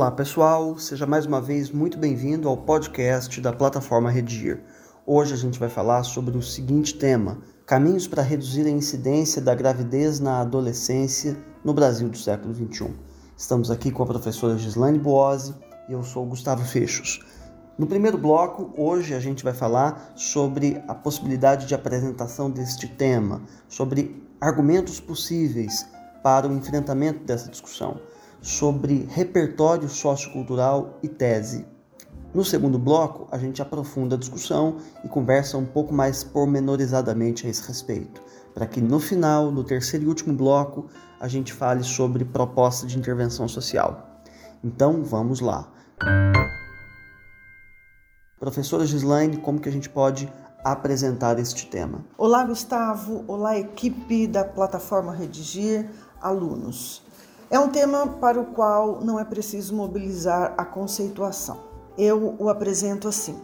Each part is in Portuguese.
Olá pessoal, seja mais uma vez muito bem-vindo ao podcast da plataforma Redigir. Hoje a gente vai falar sobre o seguinte tema: caminhos para reduzir a incidência da gravidez na adolescência no Brasil do século XXI. Estamos aqui com a professora Gislaine Boazzi e eu sou Gustavo Fechos. No primeiro bloco, hoje a gente vai falar sobre a possibilidade de apresentação deste tema, sobre argumentos possíveis para o enfrentamento dessa discussão, sobre repertório sociocultural e tese. No segundo bloco, a gente aprofunda a discussão e conversa um pouco mais pormenorizadamente a esse respeito, para que no final, no terceiro e último bloco, a gente fale sobre proposta de intervenção social. Então, vamos lá. Professora Gislaine, como que a gente pode apresentar este tema? Olá, Gustavo. Olá, equipe da plataforma Redigir, alunos. É um tema para o qual não é preciso mobilizar a conceituação. Eu o apresento assim.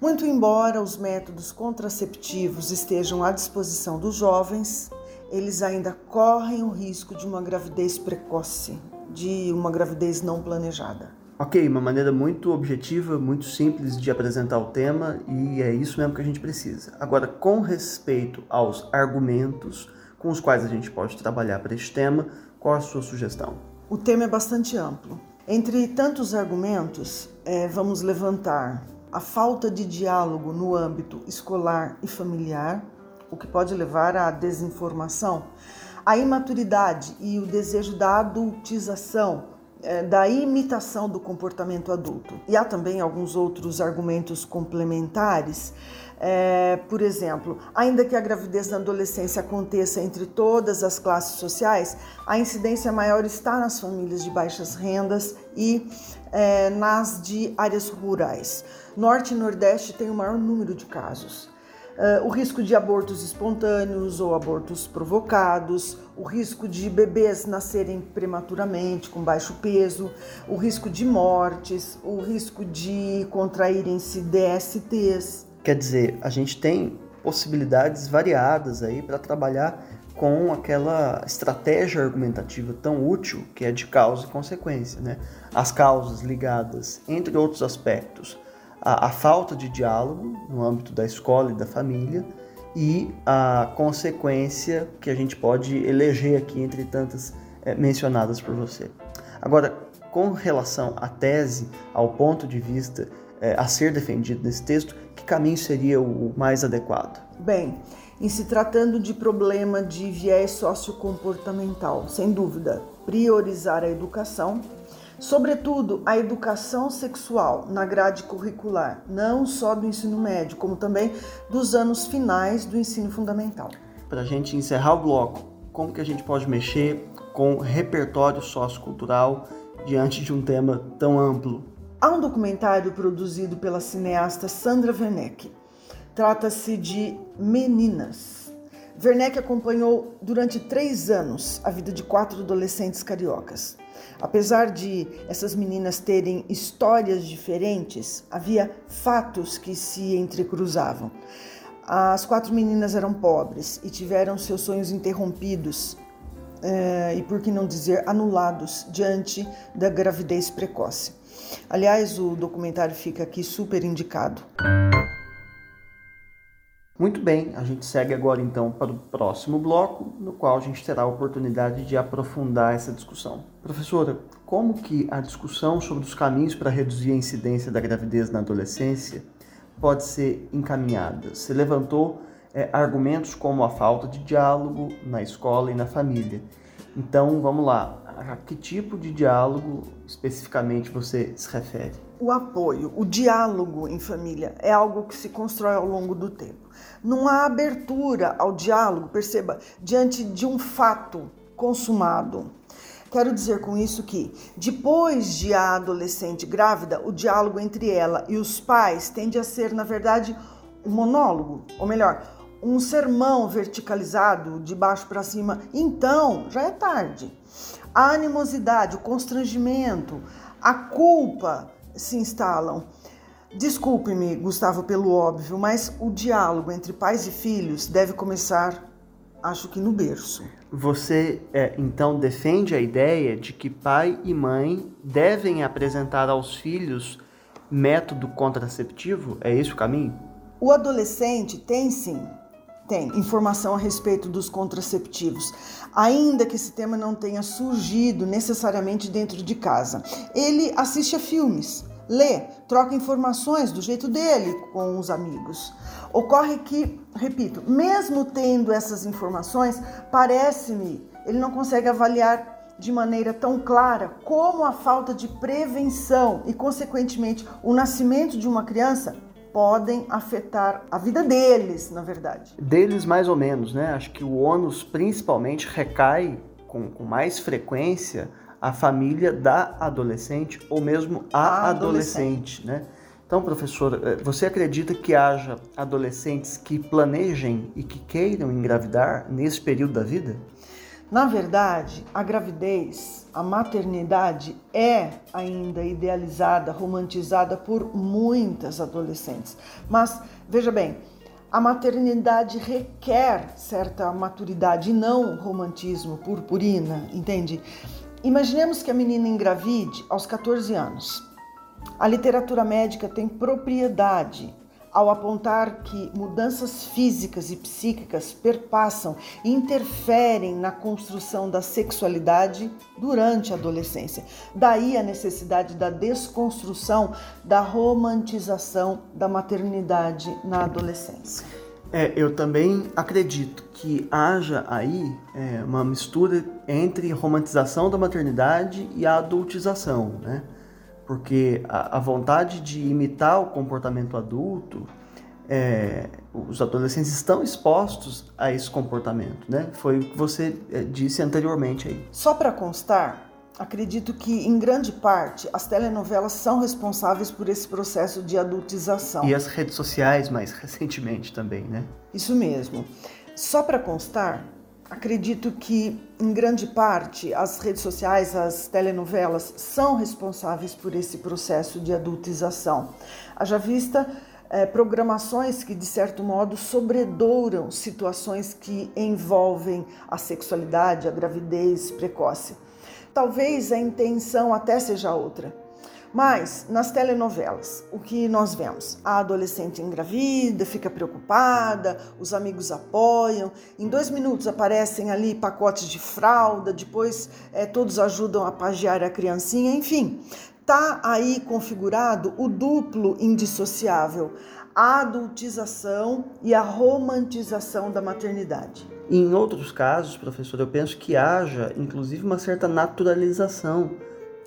Muito embora os métodos contraceptivos estejam à disposição dos jovens, eles ainda correm o risco de uma gravidez precoce, de uma gravidez não planejada. Ok, uma maneira muito objetiva, muito simples de apresentar o tema e é isso mesmo que a gente precisa. Agora, com respeito aos argumentos com os quais a gente pode trabalhar para este tema, qual a sua sugestão? O tema é bastante amplo. Entre tantos argumentos, é, vamos levantar a falta de diálogo no âmbito escolar e familiar, o que pode levar à desinformação, a imaturidade e o desejo da adultização da imitação do comportamento adulto. E há também alguns outros argumentos complementares. É, por exemplo, ainda que a gravidez na adolescência aconteça entre todas as classes sociais, a incidência maior está nas famílias de baixas rendas e é, nas de áreas rurais. Norte e Nordeste têm o maior número de casos. Uh, o risco de abortos espontâneos ou abortos provocados, o risco de bebês nascerem prematuramente, com baixo peso, o risco de mortes, o risco de contraírem-se DSTs. Quer dizer, a gente tem possibilidades variadas aí para trabalhar com aquela estratégia argumentativa tão útil que é de causa e consequência, né? As causas ligadas, entre outros aspectos, a, a falta de diálogo no âmbito da escola e da família e a consequência que a gente pode eleger aqui entre tantas é, mencionadas por você. Agora, com relação à tese, ao ponto de vista é, a ser defendido nesse texto, que caminho seria o mais adequado? Bem, em se tratando de problema de viés sociocomportamental, sem dúvida, priorizar a educação Sobretudo, a educação sexual na grade curricular, não só do ensino médio, como também dos anos finais do ensino fundamental. Para a gente encerrar o bloco, como que a gente pode mexer com repertório sociocultural diante de um tema tão amplo? Há um documentário produzido pela cineasta Sandra Werneck. Trata-se de Meninas. Werneck acompanhou durante três anos a vida de quatro adolescentes cariocas. Apesar de essas meninas terem histórias diferentes, havia fatos que se entrecruzavam. As quatro meninas eram pobres e tiveram seus sonhos interrompidos eh, e, por que não dizer, anulados diante da gravidez precoce. Aliás, o documentário fica aqui super indicado. Muito bem, a gente segue agora então para o próximo bloco, no qual a gente terá a oportunidade de aprofundar essa discussão. Professora, como que a discussão sobre os caminhos para reduzir a incidência da gravidez na adolescência pode ser encaminhada? Você levantou é, argumentos como a falta de diálogo na escola e na família. Então, vamos lá. A que tipo de diálogo especificamente você se refere? O apoio, o diálogo em família é algo que se constrói ao longo do tempo. Não há abertura ao diálogo, perceba, diante de um fato consumado. Quero dizer com isso que, depois de a adolescente grávida, o diálogo entre ela e os pais tende a ser, na verdade, um monólogo, ou melhor, um sermão verticalizado de baixo para cima. Então, já é tarde. A animosidade, o constrangimento, a culpa se instalam. Desculpe-me, Gustavo, pelo óbvio, mas o diálogo entre pais e filhos deve começar, acho que no berço. Você é, então defende a ideia de que pai e mãe devem apresentar aos filhos método contraceptivo? É esse o caminho? O adolescente tem sim, tem informação a respeito dos contraceptivos, ainda que esse tema não tenha surgido necessariamente dentro de casa. Ele assiste a filmes, lê, troca informações do jeito dele com os amigos. Ocorre que, repito, mesmo tendo essas informações, parece-me ele não consegue avaliar de maneira tão clara como a falta de prevenção e, consequentemente, o nascimento de uma criança podem afetar a vida deles, na verdade. Deles, mais ou menos, né? Acho que o ônus principalmente recai com, com mais frequência a família da adolescente ou mesmo a, adolescente, adolescente, né? Então, professor, eh, você acredita que haja adolescentes que planejem e que queiram engravidar nesse período da vida? Na verdade, a gravidez, a maternidade é ainda idealizada, romantizada por muitas adolescentes. Mas veja bem, a maternidade requer certa maturidade e não romantismo purpurina, entende? Imaginemos que a menina engravide aos 14 anos. A literatura médica tem propriedade ao apontar que mudanças físicas e psíquicas perpassam e interferem na construção da sexualidade durante a adolescência. Daí a necessidade da desconstrução da romantização da maternidade na adolescência. É, eu também acredito que haja aí é, uma mistura entre romantização da maternidade e a adultização, né? Porque a, a vontade de imitar o comportamento adulto, é, os adolescentes estão expostos a esse comportamento, né? Foi o que você é, disse anteriormente aí. Só para constar, acredito que em grande parte as telenovelas são responsáveis por esse processo de adultização. E as redes sociais mais recentemente também, né? Isso mesmo. Só para constar, Acredito que, em grande parte, as redes sociais, as telenovelas são responsáveis por esse processo de adultização. Haja vista é, programações que, de certo modo, sobredouram situações que envolvem a sexualidade, a gravidez precoce. Talvez a intenção até seja outra mas nas telenovelas, o que nós vemos? A adolescente engravida, fica preocupada, os amigos apoiam, em dois minutos aparecem ali pacotes de fralda, depois é, todos ajudam a pagiar a criancinha, enfim. Tá aí configurado o duplo indissociável, a adultização e a romantização da maternidade. Em outros casos, professor, eu penso que haja, inclusive, uma certa naturalização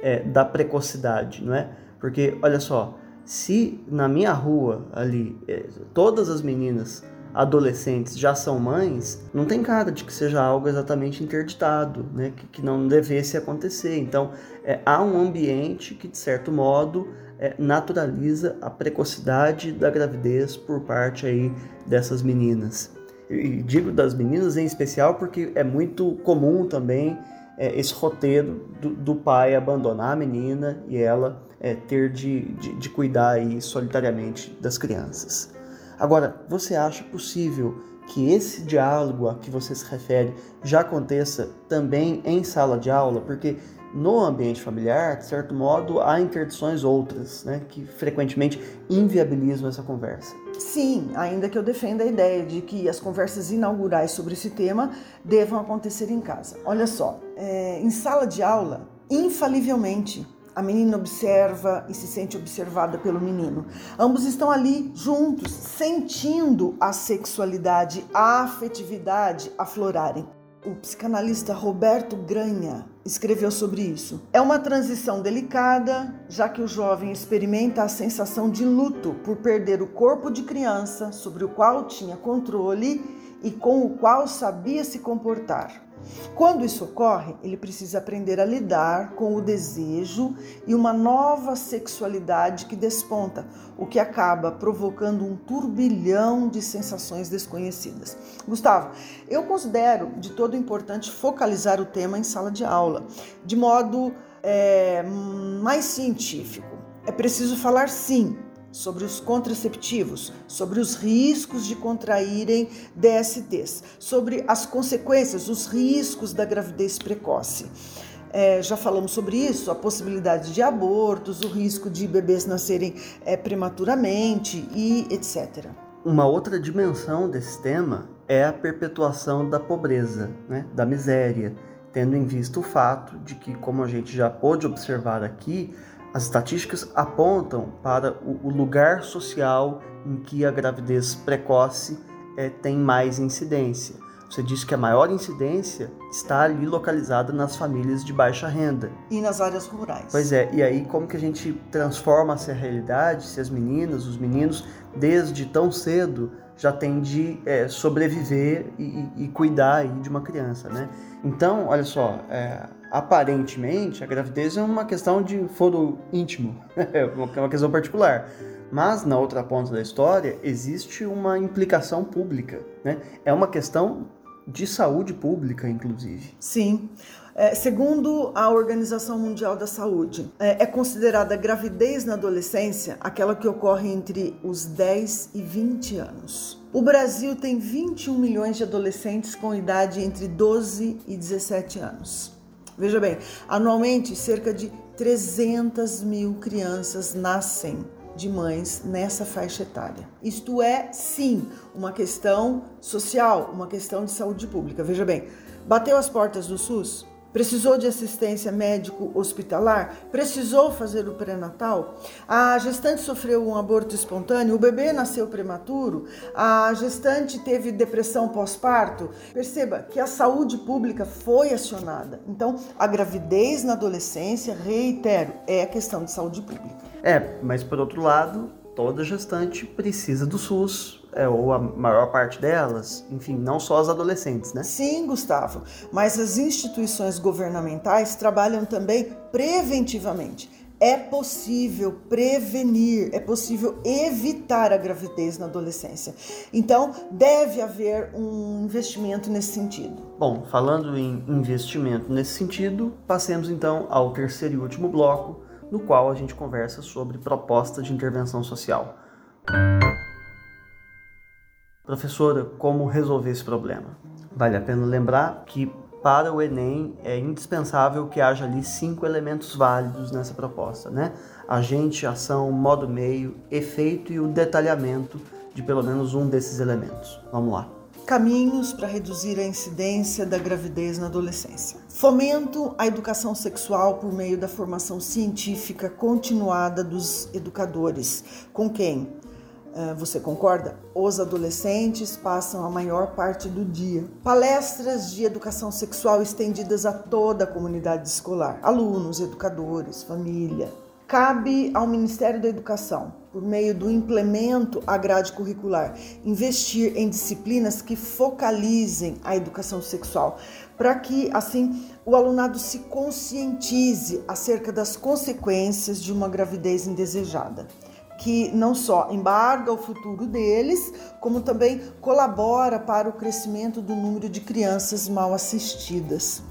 é, da precocidade, não é? Porque, olha só, se na minha rua ali é, todas as meninas adolescentes já são mães, não tem cara de que seja algo exatamente interditado, né? que, que não devesse acontecer. Então, é, há um ambiente que, de certo modo, é, naturaliza a precocidade da gravidez por parte aí dessas meninas. E digo das meninas em especial porque é muito comum também é, esse roteiro do, do, pai abandonar a menina e ela é, ter de, de, de cuidar aí solitariamente das crianças. Agora, você acha possível que esse diálogo a que você se refere já aconteça também em sala de aula? Porque no ambiente familiar, de certo modo, há interdições outras, né, que frequentemente inviabilizam essa conversa. Sim, ainda que eu defenda a ideia de que as conversas inaugurais sobre esse tema devam acontecer em casa. Olha só, é, em sala de aula, infalivelmente, a menina observa e se sente observada pelo menino. Ambos estão ali juntos, sentindo a sexualidade, a afetividade aflorarem. O psicanalista Roberto Granha escreveu sobre isso. É uma transição delicada, já que o jovem experimenta a sensação de luto por perder o corpo de criança sobre o qual tinha controle e com o qual sabia se comportar. Quando isso ocorre, ele precisa aprender a lidar com o desejo e uma nova sexualidade que desponta, o que acaba provocando um turbilhão de sensações desconhecidas. Gustavo, eu considero de todo importante focalizar o tema em sala de aula, de modo é, mais científico. É preciso falar sim sobre os contraceptivos, sobre os riscos de contraírem DSTs, sobre as consequências, os riscos da gravidez precoce. É, já falamos sobre isso, a possibilidade de abortos, o risco de bebês nascerem é, prematuramente e etc. Uma outra dimensão desse tema é a perpetuação da pobreza, né, da miséria, tendo em vista o fato de que, como a gente já pôde observar aqui, as estatísticas apontam para o, lugar social em que a gravidez precoce é, tem mais incidência. Você disse que a maior incidência está ali localizada nas famílias de baixa renda. E nas áreas rurais. Pois é, e aí como que a gente transforma essa realidade se as meninas, os meninos, desde tão cedo já têm de é, sobreviver e, e, cuidar de uma criança, né? Então, olha só, é, aparentemente a gravidez é uma questão de foro íntimo, é uma questão particular. Mas na outra ponta da história existe uma implicação pública, né? É uma questão de saúde pública, inclusive. Sim. É, segundo a Organização Mundial da Saúde, é, é, considerada gravidez na adolescência aquela que ocorre entre os 10 e 20 anos. O Brasil tem 21 milhões de adolescentes com idade entre 12 e 17 anos. Veja bem, anualmente cerca de 300 mil crianças nascem de mães nessa faixa etária. Isto é, sim, uma questão social, uma questão de saúde pública. Veja bem, bateu as portas do SUS? Precisou de assistência médico-hospitalar? Precisou fazer o pré-natal? A gestante sofreu um aborto espontâneo? O bebê nasceu prematuro? A gestante teve depressão pós-parto? Perceba que a saúde pública foi acionada. Então, a gravidez na adolescência, reitero, é questão de saúde pública. É, mas por outro lado, toda gestante precisa do SUS, é, ou a maior parte delas, enfim, não só as adolescentes, né? Sim, Gustavo, mas as instituições governamentais trabalham também preventivamente. É possível prevenir, é possível evitar a gravidez na adolescência. Então, deve haver um investimento nesse sentido. Bom, falando em investimento nesse sentido, passemos então ao terceiro e último bloco no qual a gente conversa sobre proposta de intervenção social. Professora, como resolver esse problema? Vale a pena lembrar que para o Enem é indispensável que haja ali cinco elementos válidos nessa proposta, né? Agente, ação, modo meio, efeito e o detalhamento de pelo menos um desses elementos. Vamos lá. Caminhos para reduzir a incidência da gravidez na adolescência. Fomento a educação sexual por meio da formação científica continuada dos educadores. Com quem? Uh, você concorda? Os adolescentes passam a maior parte do dia. Palestras de educação sexual estendidas a toda a comunidade escolar, alunos, educadores, família. Cabe ao Ministério da Educação por meio do implemento à grade curricular, investir em disciplinas que focalizem a educação sexual, para que assim o alunado se conscientize acerca das consequências de uma gravidez indesejada que não só embarga o futuro deles, como também colabora para o crescimento do número de crianças mal assistidas.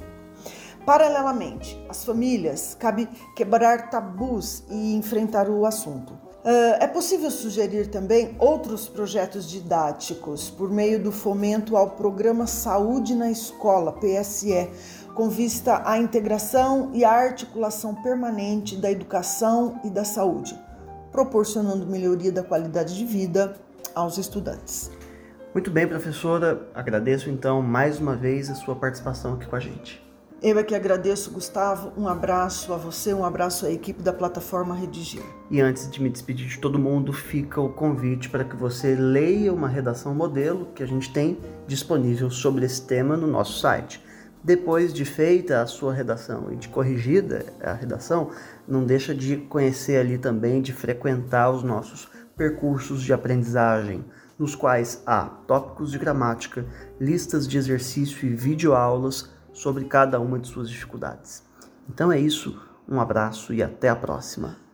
Paralelamente, as famílias cabe quebrar tabus e enfrentar o assunto. Uh, é possível sugerir também outros projetos didáticos por meio do fomento ao Programa Saúde na Escola, PSE, com vista à integração e à articulação permanente da educação e da saúde, proporcionando melhoria da qualidade de vida aos estudantes. Muito bem, professora. Agradeço então mais uma vez a sua participação aqui com a gente. Eu é que agradeço, Gustavo. Um abraço a você, um abraço à equipe da plataforma Redigir. E antes de me despedir de todo mundo, fica o convite para que você leia uma redação modelo que a gente tem disponível sobre esse tema no nosso site. Depois de feita a sua redação e de corrigida a redação, não deixa de conhecer ali também, de frequentar os nossos percursos de aprendizagem, nos quais há tópicos de gramática, listas de exercício e videoaulas sobre cada uma de suas dificuldades. Então é isso, um abraço e até a próxima.